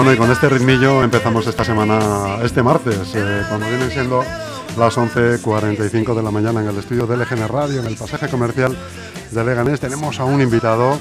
Bueno, y con este ritmillo empezamos esta semana, este martes, eh, cuando vienen siendo las 11.45 de la mañana en el estudio de LGN Radio, en el pasaje comercial de Leganés. Tenemos a un invitado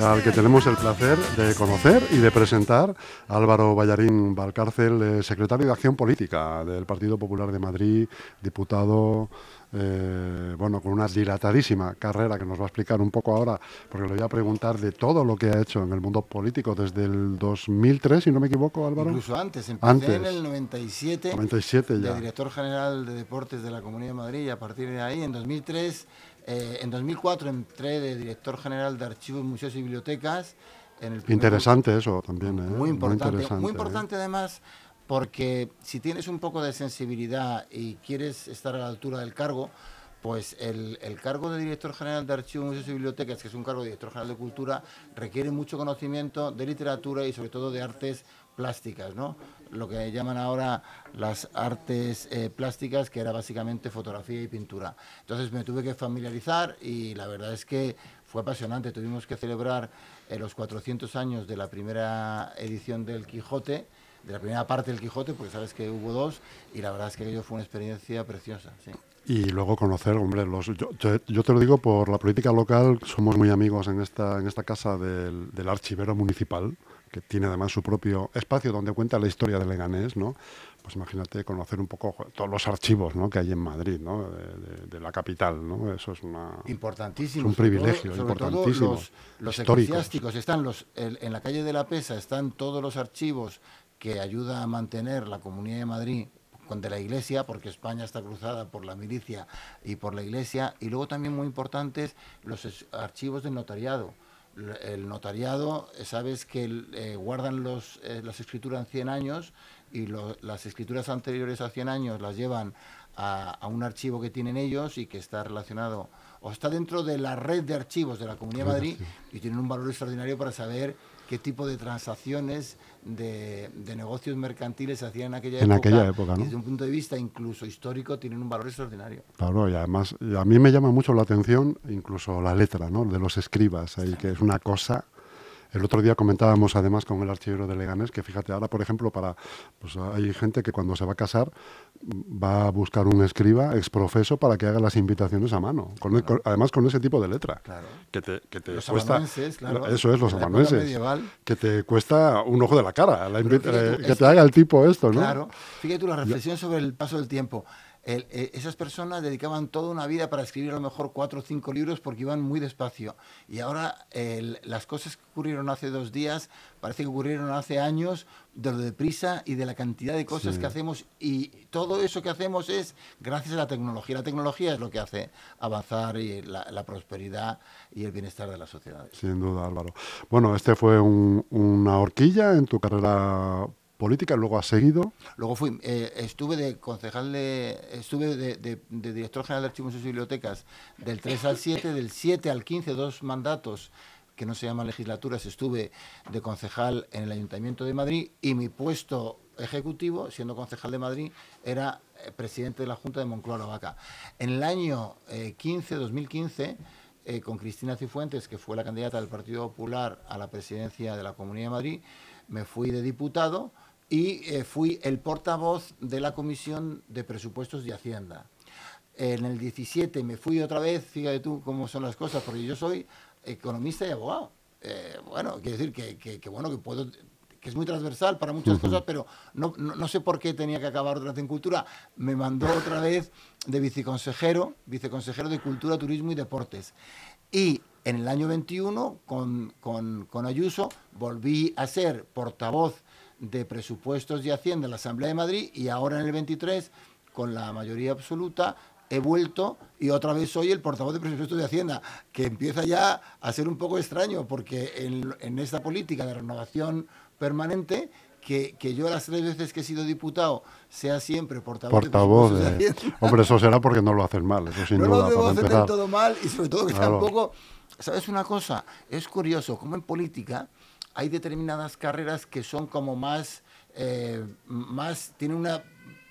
al que tenemos el placer de conocer y de presentar, Álvaro Vallarín Valcárcel, eh, secretario de Acción Política del Partido Popular de Madrid, diputado eh, bueno, con una dilatadísima carrera que nos va a explicar un poco ahora, porque le voy a preguntar de todo lo que ha hecho en el mundo político desde el 2003, si no me equivoco, Álvaro. Incluso antes, empecé en el 97, 97 ya. de director general de deportes de la Comunidad de Madrid y a partir de ahí, en 2003, eh, en 2004 entré de director general de archivos, museos y bibliotecas. En el Interesante eso también, ¿eh? Muy importante, muy, muy importante además porque si tienes un poco de sensibilidad y quieres estar a la altura del cargo, pues el, cargo de director general de archivos, museos y bibliotecas, que es un cargo de director general de cultura, requiere mucho conocimiento de literatura y sobre todo de artes plásticas, ¿no? Lo que llaman ahora las artes eh, plásticas, que era básicamente fotografía y pintura. Entonces me tuve que familiarizar y la verdad es que fue apasionante. Tuvimos que celebrar eh, los 400 años de la primera edición del Quijote de la primera parte del Quijote, porque sabes que hubo dos, y la verdad es que aquello fue una experiencia preciosa. Y luego conocer, hombre, los, yo, te lo digo por la política local, somos muy amigos en esta, en esta casa del archivero municipal, que tiene además su propio espacio donde cuenta la historia de Leganés, ¿no? Pues imagínate conocer un poco todos los archivos ¿no? que hay en Madrid, ¿no? De, de, la capital, ¿no? Eso es una importantísimo, es un privilegio, sobre todo, importantísimo. los, los eclesiásticos están los el, en la calle de la Pesa están todos los archivos que ayuda a mantener la Comunidad de Madrid de la Iglesia, porque España está cruzada por la milicia y por la Iglesia, y luego también muy importantes los archivos del notariado. El notariado, eh, sabes que eh, guardan los, eh, las escrituras en 100 años y lo, las escrituras anteriores a 100 años las llevan a, a, un archivo que tienen ellos y que está relacionado o está dentro de la red de archivos de la Comunidad de Madrid y tienen un valor extraordinario para saber qué tipo de transacciones de, de negocios mercantiles se hacían en aquella en época. Aquella época ¿no? Desde un punto de vista incluso histórico tienen un valor extraordinario. Claro, y además a mí me llama mucho la atención incluso la letra ¿no? de los escribas, ahí, que es una cosa el otro día comentábamos además con el archivero de Leganés que fíjate, ahora por ejemplo, para pues hay gente que cuando se va a casar va a buscar un escriba exprofeso para que haga las invitaciones a mano, con, claro. con, además con ese tipo de letra. Claro. Que te, que te los cuesta. Claro. Eso es, los amanuenses. Que te cuesta un ojo de la cara, la tú, eh, que te haga el tipo esto, ¿no? Claro. Fíjate tú la reflexión sobre el paso del tiempo. El, eh, esas personas dedicaban toda una vida para escribir a lo mejor cuatro o cinco libros porque iban muy despacio. Y ahora las cosas que ocurrieron hace dos días parece que ocurrieron hace años de lo deprisa y de la cantidad de cosas Sí. que hacemos. Y todo eso que hacemos es gracias a la tecnología. La tecnología es lo que hace avanzar y la, la prosperidad y el bienestar de las sociedades. Sin duda, Álvaro. Bueno, este fue un, una horquilla en tu carrera política, luego has seguido. Luego fui, eh, estuve de concejal de, estuve de, director general de archivos y bibliotecas del 3 al 7, del 7 al 15, dos mandatos que no se llaman legislaturas, estuve de concejal en el Ayuntamiento de Madrid y mi puesto ejecutivo, siendo concejal de Madrid, era eh, presidente de la Junta de Moncloa Vaca. En el año eh, 15, 2015, eh, con Cristina Cifuentes, que fue la candidata del Partido Popular a la presidencia de la Comunidad de Madrid, me fui de diputado y eh, fui el portavoz de la Comisión de Presupuestos y Hacienda. En el 17 me fui otra vez, fíjate tú cómo son las cosas, porque yo soy economista y abogado. Eh, bueno, quiere decir que, que, que, bueno, que puedo que es muy transversal para muchas uh -huh. cosas, pero no, no, no, sé por qué tenía que acabar otra vez en cultura. Me mandó otra vez de viceconsejero, viceconsejero de Cultura, Turismo y Deportes. Y en el año 21, con, con, con Ayuso, volví a ser portavoz de presupuestos y Hacienda en la Asamblea de Madrid y ahora en el 23, con la mayoría absoluta, he vuelto y otra vez soy el portavoz de presupuestos de Hacienda, que empieza ya a ser un poco extraño porque en, en esta política de renovación permanente, que, que, yo las tres veces que he sido diputado sea siempre portavoz, portavoz de, de... Hombre, eso será porque no lo haces mal, eso sin no duda. No lo debo hacer todo mal y sobre todo que Claro. tampoco... ¿Sabes una cosa? Es curioso, como en política hay determinadas carreras que son como más... Eh, más tienen una,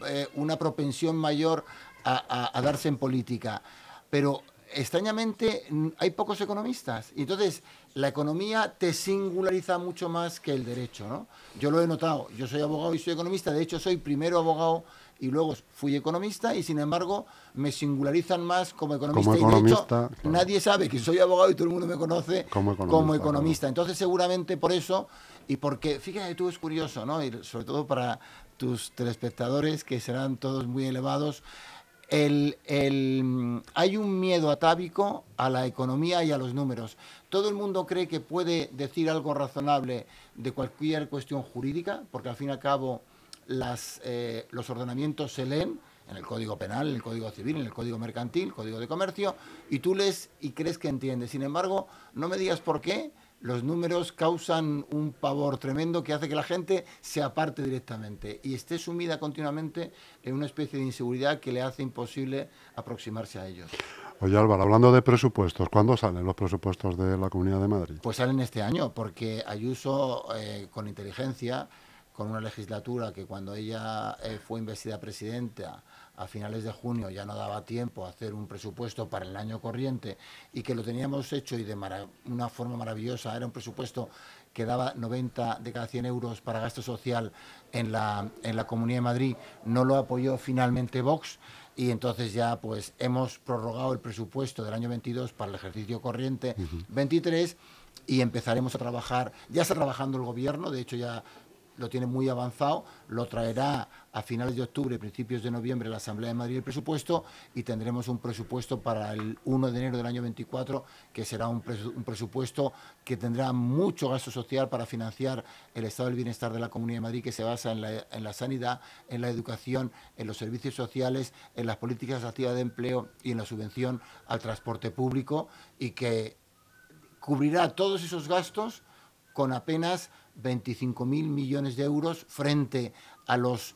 eh, una propensión mayor a, a, darse en política. Pero extrañamente hay pocos economistas. Entonces la economía te singulariza mucho más que el derecho. ¿no? Yo lo he notado. Yo soy abogado y soy economista. De hecho, soy primero abogado y luego fui economista y sin embargo me singularizan más como economista. y de hecho, nadie sabe que soy abogado y todo el mundo me conoce como economista. Entonces seguramente por eso y porque, fíjate tú, es curioso, ¿no? Y sobre todo para tus telespectadores que serán todos muy elevados. El, el, hay un miedo atávico a la economía y a los números. Todo el mundo cree que puede decir algo razonable de cualquier cuestión jurídica, porque al fin y al cabo las, eh, los ordenamientos se leen en el Código Penal, en el Código Civil, en el Código Mercantil, Código de Comercio, y tú lees y crees que entiendes. Sin embargo, no me digas por qué, los números causan un pavor tremendo que hace que la gente se aparte directamente y esté sumida continuamente en una especie de inseguridad que le hace imposible aproximarse a ellos. Oye Álvaro, hablando de presupuestos, ¿cuándo salen los presupuestos de la Comunidad de Madrid? Pues salen este año, porque Ayuso, eh, con inteligencia, con una legislatura que cuando ella eh, fue investida presidenta a finales de junio ya no daba tiempo a hacer un presupuesto para el año corriente y que lo teníamos hecho y de una forma maravillosa, era un presupuesto que daba 90 de cada 100 euros para gasto social en la, en la Comunidad de Madrid, no lo apoyó finalmente Vox y entonces ya pues hemos prorrogado el presupuesto del año 22 para el ejercicio corriente 23 y empezaremos a trabajar, ya está trabajando el gobierno, de hecho ya lo tiene muy avanzado, lo traerá a finales de octubre, principios de noviembre, la Asamblea de Madrid el presupuesto y tendremos un presupuesto para el 1 de enero del año 24, que será un, presupuesto que tendrá mucho gasto social para financiar el estado del bienestar de la Comunidad de Madrid, que se basa en la, en la sanidad, en la educación, en los servicios sociales, en las políticas activas de empleo y en la subvención al transporte público y que cubrirá todos esos gastos con apenas 25.000 millones de euros frente a los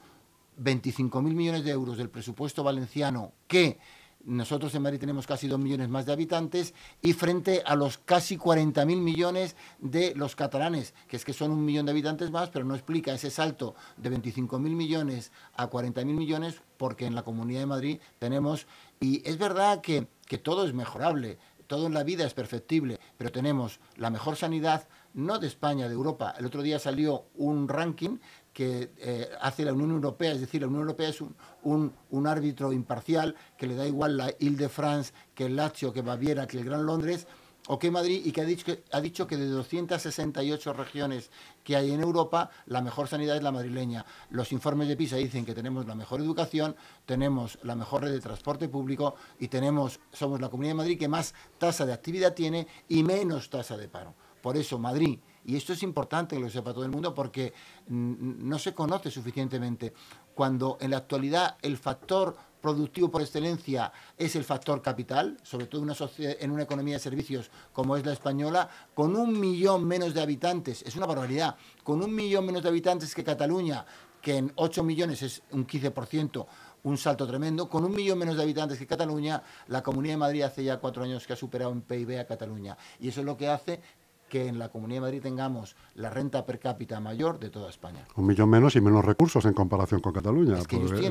25.000 millones de euros del presupuesto valenciano que nosotros en Madrid tenemos casi 2 millones más de habitantes y frente a los casi 40.000 millones de los catalanes, que es que son un millón de habitantes más, pero no explica ese salto de 25.000 millones a 40.000 millones porque en la Comunidad de Madrid tenemos, y es verdad que, que todo es mejorable, todo en la vida es perfectible, pero tenemos la mejor sanidad, no de España, de Europa. El otro día salió un ranking que eh, hace la Unión Europea, es decir, la Unión Europea es un, árbitro imparcial que le da igual la Ile-de-France que el Lazio, que Baviera, que el Gran Londres o que Madrid y que ha, dicho que ha dicho que de 268 regiones que hay en Europa, la mejor sanidad es la madrileña. Los informes de PISA dicen que tenemos la mejor educación, tenemos la mejor red de transporte público y tenemos, somos la Comunidad de Madrid que más tasa de actividad tiene y menos tasa de paro. Por eso Madrid, y esto es importante que lo sepa todo el mundo porque no se conoce suficientemente, cuando en la actualidad el factor productivo por excelencia es el factor capital, sobre todo en una, economía de servicios como es la española, con un millón menos de habitantes, es una barbaridad, con un millón menos de habitantes que Cataluña, que en 8 millones es un 15%, un salto tremendo. Con un millón menos de habitantes que Cataluña, la Comunidad de Madrid hace ya cuatro años que ha superado en PIB a Cataluña. Y eso es lo que hace que en la Comunidad de Madrid tengamos la renta per cápita mayor de toda España. Un millón menos y menos recursos en comparación con Cataluña.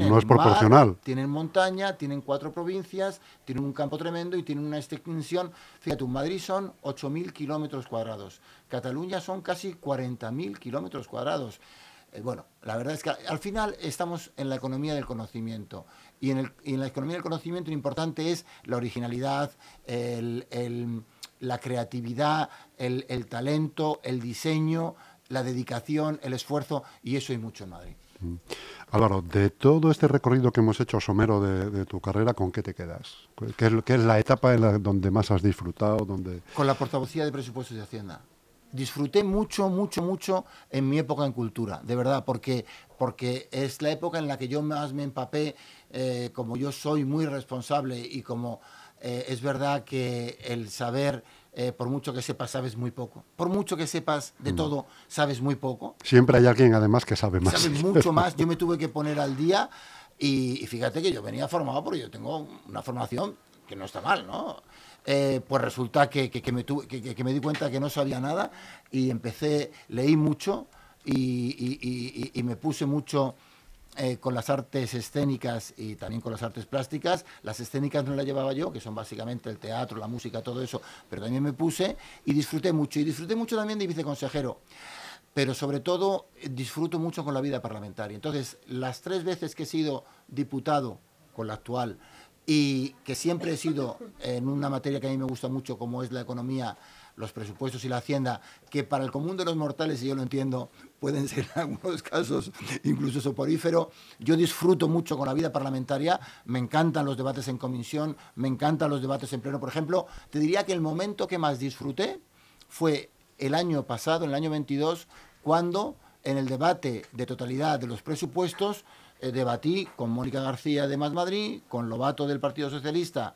no es proporcional. tienen montaña, tienen cuatro provincias, tienen un campo tremendo y tienen una extensión. Fíjate, Madrid son 8.000 kilómetros cuadrados. Cataluña son casi 40.000 kilómetros cuadrados. Eh, bueno, la verdad es que al final estamos en la economía del conocimiento. Y en, la economía del conocimiento lo importante es la originalidad, el la creatividad, el, talento, el diseño, la dedicación, el esfuerzo, y eso hay mucho en Madrid. Mm. Álvaro, de todo este recorrido que hemos hecho somero de, tu carrera, ¿con qué te quedas? ¿Qué es, qué es la etapa en la, donde más has disfrutado? Donde... Con la portavocía de presupuestos de Hacienda. Disfruté mucho, mucho, mucho en mi época en cultura, de verdad, porque, porque es la época en la que yo más me empapé, eh, como yo soy muy responsable y como eh, es verdad que el saber, eh, por mucho que sepas, sabes muy poco. Por mucho que sepas de mm. todo, sabes muy poco. Siempre hay alguien además que sabe más. Sabe mucho más. Yo me tuve que poner al día y, fíjate que yo venía formado porque yo tengo una formación que no está mal, ¿no? Eh, pues resulta que, me que, me di cuenta que no sabía nada y empecé, leí mucho y, y me puse mucho eh, con las artes escénicas y también con las artes plásticas. Las escénicas no las llevaba yo, que son básicamente el teatro, la música, todo eso, pero también me puse y disfruté mucho. Y disfruté mucho también de viceconsejero pero sobre todo eh, disfruto mucho con la vida parlamentaria. Entonces, las tres veces que he sido diputado con la actual y que siempre he sido en una materia que a mí me gusta mucho, como es la economía, los presupuestos y la hacienda, que para el común de los mortales, y yo lo entiendo, pueden ser en algunos casos incluso soporífero. Yo disfruto mucho con la vida parlamentaria, me encantan los debates en comisión, me encantan los debates en pleno. Por ejemplo, te diría que el momento que más disfruté fue el año pasado, en el año 22, cuando en el debate de totalidad de los presupuestos eh, debatí con Mónica García de Más Madrid, con Lobato del Partido Socialista,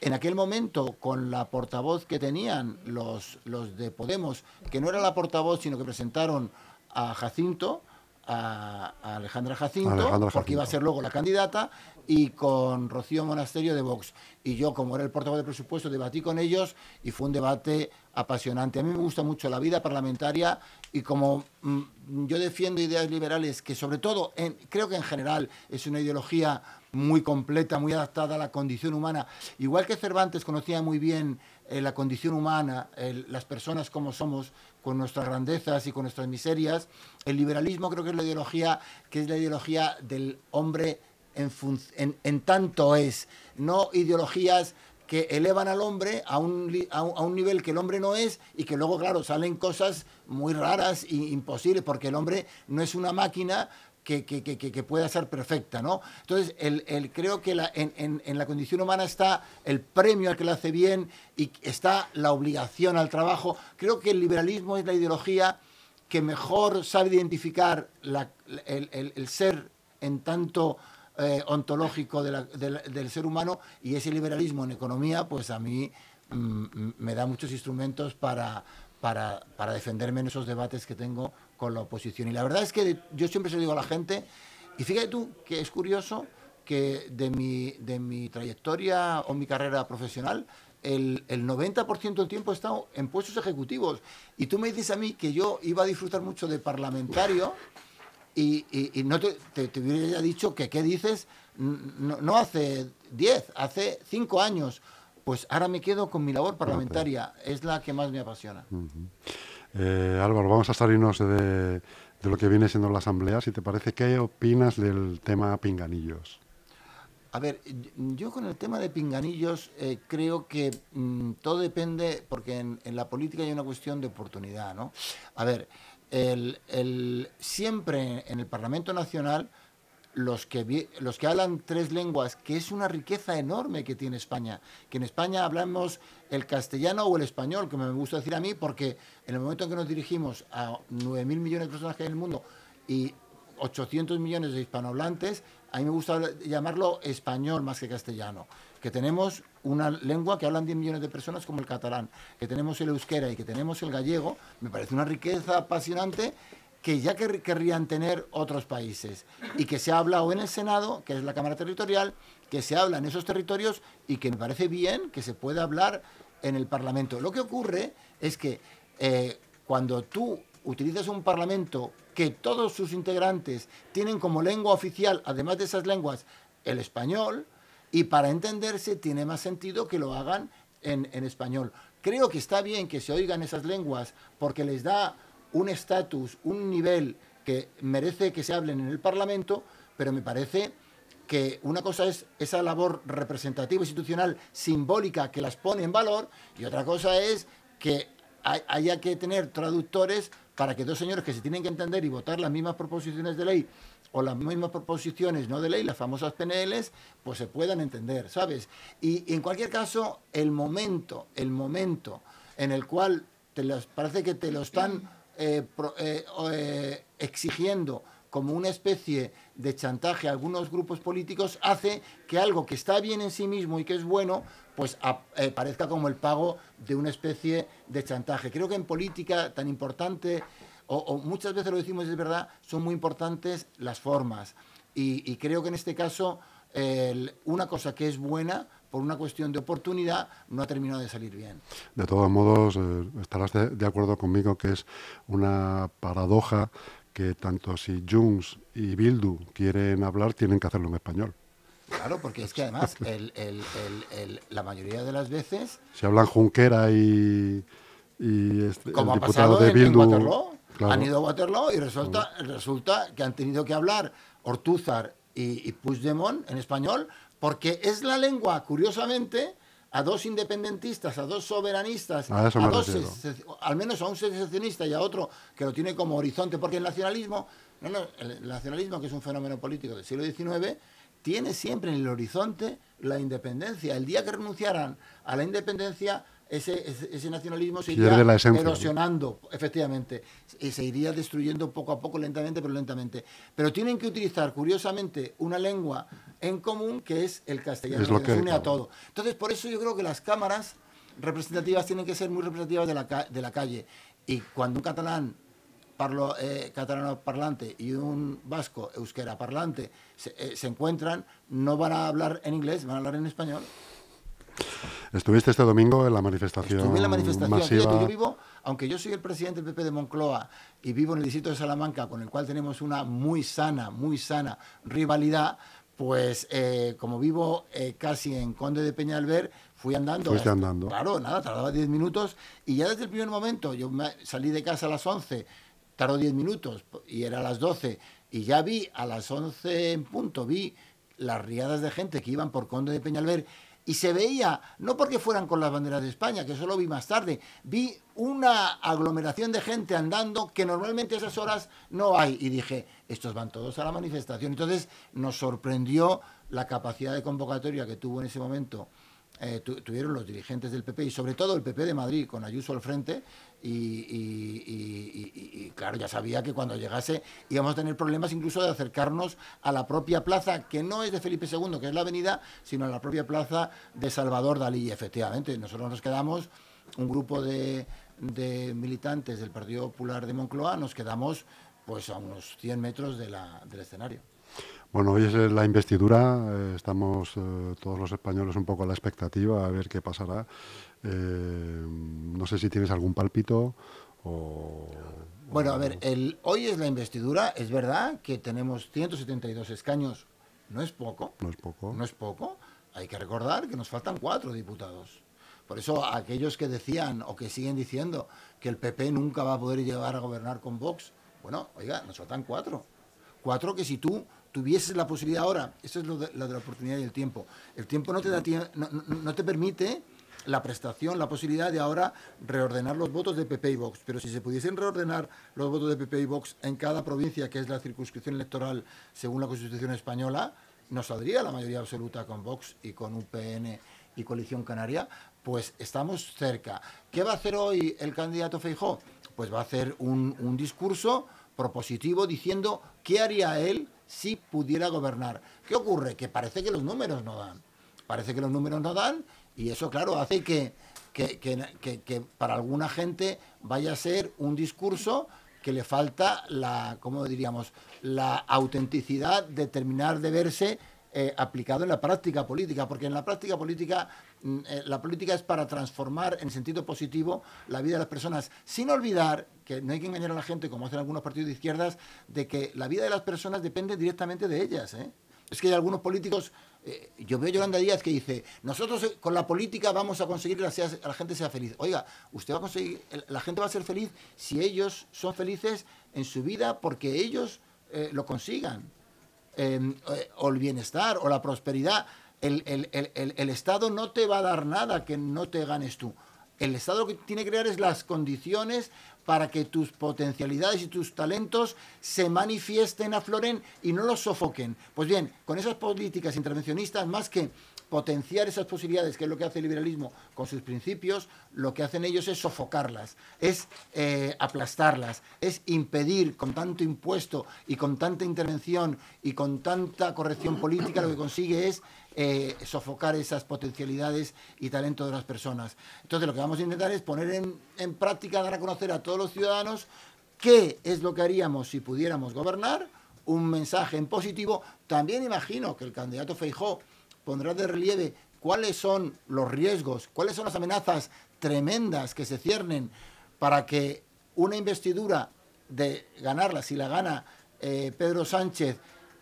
en aquel momento con la portavoz que tenían los, los de Podemos, que no era la portavoz, sino que presentaron a Jacinto, a, Alejandra Jacinto, porque iba a ser luego la candidata, y con Rocío Monasterio de Vox. Y yo, como era el portavoz de presupuesto, debatí con ellos y fue un debate apasionante. A mí me gusta mucho la vida parlamentaria y como mm, yo defiendo ideas liberales, que sobre todo, creo que en general es una ideología muy completa, muy adaptada a la condición humana, igual que Cervantes conocía muy bien eh, la condición humana, las personas como somos, con nuestras grandezas y con nuestras miserias, el liberalismo creo que es la ideología que es la ideología del hombre en, tanto es, no ideologías que elevan al hombre a un, a, un, nivel que el hombre no es y que luego, claro, salen cosas muy raras e imposibles, porque el hombre no es una máquina que, pueda ser perfecta, ¿no? Entonces, el, el creo que en, en, la condición humana está el premio al que lo hace bien y está la obligación al trabajo. Creo que el liberalismo es la ideología que mejor sabe identificar el, el, ser en tanto eh, ontológico de del ser humano y ese liberalismo en economía, pues a mí mm, me da muchos instrumentos para, para, defenderme en esos debates que tengo con la oposición. Y la verdad es que yo siempre se lo digo a la gente, y fíjate tú que es curioso que de mi, de mi trayectoria o mi carrera profesional, el, el 90% del tiempo he estado en puestos ejecutivos. Y tú me dices a mí que yo iba a disfrutar mucho de parlamentario y, y, no te, te, hubiera dicho que qué dices, no, no hace 10, hace 5 años. Pues ahora me quedo con mi labor parlamentaria, es la que más me apasiona. Eh, Álvaro, vamos a salirnos de, de, lo que viene siendo la asamblea. Si te parece, ¿qué opinas del tema pinganillos? A ver, yo con el tema de pinganillos eh, creo que mmm, todo depende, porque en, en, la política hay una cuestión de oportunidad, ¿no? A ver, el, el, siempre en el Parlamento Nacional los que, los que hablan tres lenguas, que es una riqueza enorme que tiene España, que en España hablamos el castellano o el español, que me gusta decir a mí, porque en el momento en que nos dirigimos a 9.000 millones de personas que hay en el mundo y 800 millones de hispanohablantes, a mí me gusta llamarlo español más que castellano. Que tenemos una lengua que hablan 10 millones de personas como el catalán, que tenemos el euskera y que tenemos el gallego, me parece una riqueza apasionante que ya querrían tener otros países y que se ha hablado en el Senado, que es la Cámara Territorial, que se habla en esos territorios y que me parece bien que se pueda hablar en el Parlamento. Lo que ocurre es que eh, cuando tú utilizas un Parlamento que todos sus integrantes tienen como lengua oficial, además de esas lenguas, el español, y para entenderse tiene más sentido que lo hagan en, en español. Creo que está bien que se oigan esas lenguas porque les da un estatus, un nivel que merece que se hablen en el Parlamento, pero me parece que una cosa es esa labor representativa institucional simbólica que las pone en valor y otra cosa es que haya que tener traductores para que dos señores que se tienen que entender y votar las mismas proposiciones de ley o las mismas proposiciones no de ley, las famosas PNLs, pues se puedan entender, ¿sabes? Y, en cualquier caso, el momento, el momento en el cual te los, parece que te lo están eh, eh, eh, exigiendo como una especie de chantaje a algunos grupos políticos hace que algo que está bien en sí mismo y que es bueno, pues parezca como el pago de una especie de chantaje. Creo que en política tan importante o, muchas veces lo decimos, es verdad, son muy importantes las formas. Y, creo que en este caso, una cosa que es buena, por una cuestión de oportunidad, no ha terminado de salir bien. De todos modos, eh, estarás de, de acuerdo conmigo que es una paradoja que tanto si Junts y Bildu quieren hablar, tienen que hacerlo en español. Claro, porque es que además la mayoría de las veces... Si hablan Junquera y, y este, como el diputado de Bildu... Waterloo, han ido a Waterloo y resulta, resulta que han tenido que hablar Ortúzar y, y Puigdemont en español porque es la lengua, curiosamente, a dos independentistas, a dos soberanistas, a, dos, al menos a un secesionista y a otro que lo tiene como horizonte, porque el nacionalismo, no, no, el nacionalismo, que es un fenómeno político del siglo XIX, tiene siempre en el horizonte la independencia. El día que renunciaran a la independencia, ese, ese, nacionalismo se iría erosionando, efectivamente, y se iría destruyendo poco a poco, lentamente, pero lentamente. Pero tienen que utilizar, curiosamente, una lengua en común que es el castellano, que, une a todo. Entonces, por eso yo creo que las cámaras representativas tienen que ser muy representativas de la, de la calle. Y cuando un catalán parlo, eh, catalano parlante y un vasco euskera parlante se, eh, se, encuentran, no van a hablar en inglés, van a hablar en español. Estuviste este domingo en la manifestación. Estuve en la manifestación. yo vivo, aunque yo soy el presidente del PP de Moncloa y vivo en el distrito de Salamanca, con el cual tenemos una muy sana, muy sana rivalidad, pues eh, como vivo casi en Conde de Peñalver, fui andando. Fuiste andando. Claro, nada, tardaba 10 minutos y ya desde el primer momento, yo salí de casa a las 11 tardó 10 minutos y era a las 12 y ya vi a las 11 en punto, vi las riadas de gente que iban por Conde de Peñalver y se veía, no porque fueran con las banderas de España, que eso lo vi más tarde, vi una aglomeración de gente andando que normalmente a esas horas no hay. Y dije, estos van todos a la manifestación. Entonces nos sorprendió la capacidad de convocatoria que tuvo en ese momento eh, tuvieron los dirigentes del PP y sobre todo el PP de Madrid con Ayuso al frente y, claro, ya sabía que cuando llegase íbamos a tener problemas incluso de acercarnos a la propia plaza, que no es de Felipe II, que es la avenida, sino a la propia plaza de Salvador Dalí. efectivamente, nosotros nos quedamos, un grupo de, militantes del Partido Popular de Moncloa, nos quedamos pues a unos 100 metros del escenario. Bueno, hoy es la investidura, eh, estamos eh, todos los españoles un poco a la expectativa a ver qué pasará. Eh, no sé si tienes algún pálpito o... Bueno, a ver, el, hoy es la investidura, es verdad que tenemos 172 escaños, no es poco. No es poco. No es poco. Hay que recordar que nos faltan cuatro diputados. Por eso aquellos que decían o que siguen diciendo que el PP nunca va a poder llegar a gobernar con Vox, bueno, oiga, nos faltan cuatro. Cuatro que si tú tuvieses la posibilidad ahora, eso es lo de, la oportunidad y el tiempo. El tiempo no te, da, no, no, te permite la prestación, la posibilidad de ahora reordenar los votos de PP y Vox. Pero si se pudiesen reordenar los votos de PP y Vox en cada provincia, que es la circunscripción electoral según la Constitución española, nos saldría la mayoría absoluta con Vox y con UPN y Coalición Canaria, pues estamos cerca. ¿Qué va a hacer hoy el candidato Feijó? Pues va a hacer un, un discurso propositivo diciendo qué haría él si pudiera gobernar. ¿Qué ocurre? Que parece que los números no dan. Parece que los números no dan y eso, claro, hace que, que, para alguna gente vaya a ser un discurso que le falta la, ¿cómo diríamos?, la autenticidad de terminar de verse eh, aplicado en la práctica política, porque en la práctica política mm, eh, la política es para transformar en sentido positivo la vida de las personas, sin olvidar que no hay que engañar a la gente, como hacen algunos partidos de izquierdas, de que la vida de las personas depende directamente de ellas. ¿eh? Es que hay algunos políticos, yo veo a Yolanda Díaz que dice, nosotros con la política vamos a conseguir que la, gente sea feliz. Oiga, usted va a conseguir, la gente va a ser feliz si ellos son felices en su vida porque ellos lo consigan. Em, eh, o el bienestar o la prosperidad. El, Estado no te va a dar nada que no te ganes tú. El Estado lo que tiene que crear es las condiciones para que tus potencialidades y tus talentos se manifiesten, afloren y no los sofoquen. Pues bien, con esas políticas intervencionistas, más que potenciar esas posibilidades, que es lo que hace el liberalismo con sus principios, lo que hacen ellos es sofocarlas, es eh, aplastarlas, es impedir con tanto impuesto y con tanta intervención y con tanta corrección política, lo que consigue es eh, sofocar esas potencialidades y talento de las personas. Entonces lo que vamos a intentar es poner en, en práctica, dar a conocer a todos los ciudadanos qué es lo que haríamos si pudiéramos gobernar, un mensaje en positivo. También imagino que el candidato Feijó pondrá de relieve cuáles son los riesgos, cuáles son las amenazas tremendas que se ciernen para que una investidura de ganarla, si la gana eh, Pedro Sánchez,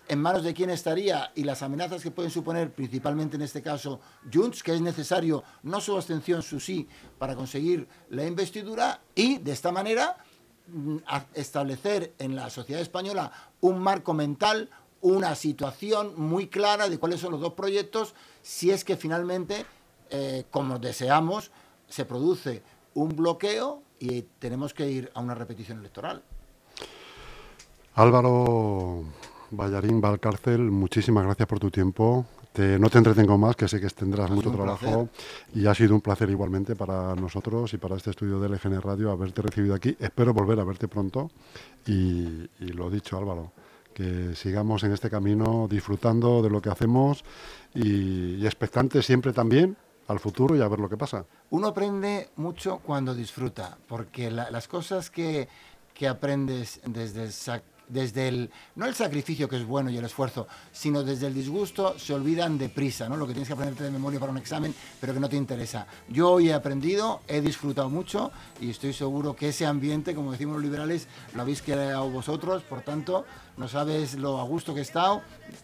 en manos de quién estaría y las amenazas que pueden suponer, principalmente en este caso, Junts, que es necesario no su abstención, su sí, para conseguir la investidura y de esta manera mm, establecer en la sociedad española un marco mental, una situación muy clara de cuáles son los dos proyectos, si es que finalmente, eh, como deseamos, se produce un bloqueo y tenemos que ir a una repetición electoral. Álvaro Vallarín Valcárcel, muchísimas gracias por tu tiempo. no te entretengo más, que sé que tendrás mucho trabajo y ha sido un placer igualmente para nosotros y para este estudio de LGN Radio haberte recibido aquí. Espero volver a verte pronto y, lo dicho Álvaro, que sigamos en este camino disfrutando de lo que hacemos y, y expectantes siempre también al futuro y a ver lo que pasa. Uno aprende mucho cuando disfruta, porque las cosas que, que aprendes desde desde el, no el sacrificio que es bueno y el esfuerzo, sino desde el disgusto, se olvidan deprisa, ¿no? Lo que tienes que aprenderte de memoria para un examen, pero que no te interesa. Yo hoy he aprendido, he disfrutado mucho y estoy seguro que ese ambiente, como decimos los liberales, lo habéis creado vosotros, por tanto, no sabes lo a gusto que he estado,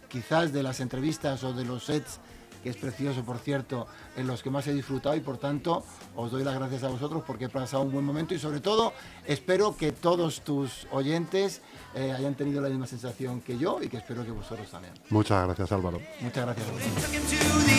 quizás de las entrevistas o de los sets que es precioso, por cierto, en los que más he disfrutado y por tanto os doy las gracias a vosotros porque he pasado un buen momento y sobre todo espero que todos tus oyentes eh, hayan tenido la misma sensación que yo y que espero que vosotros también. Muchas gracias Álvaro. Muchas gracias a vosotros.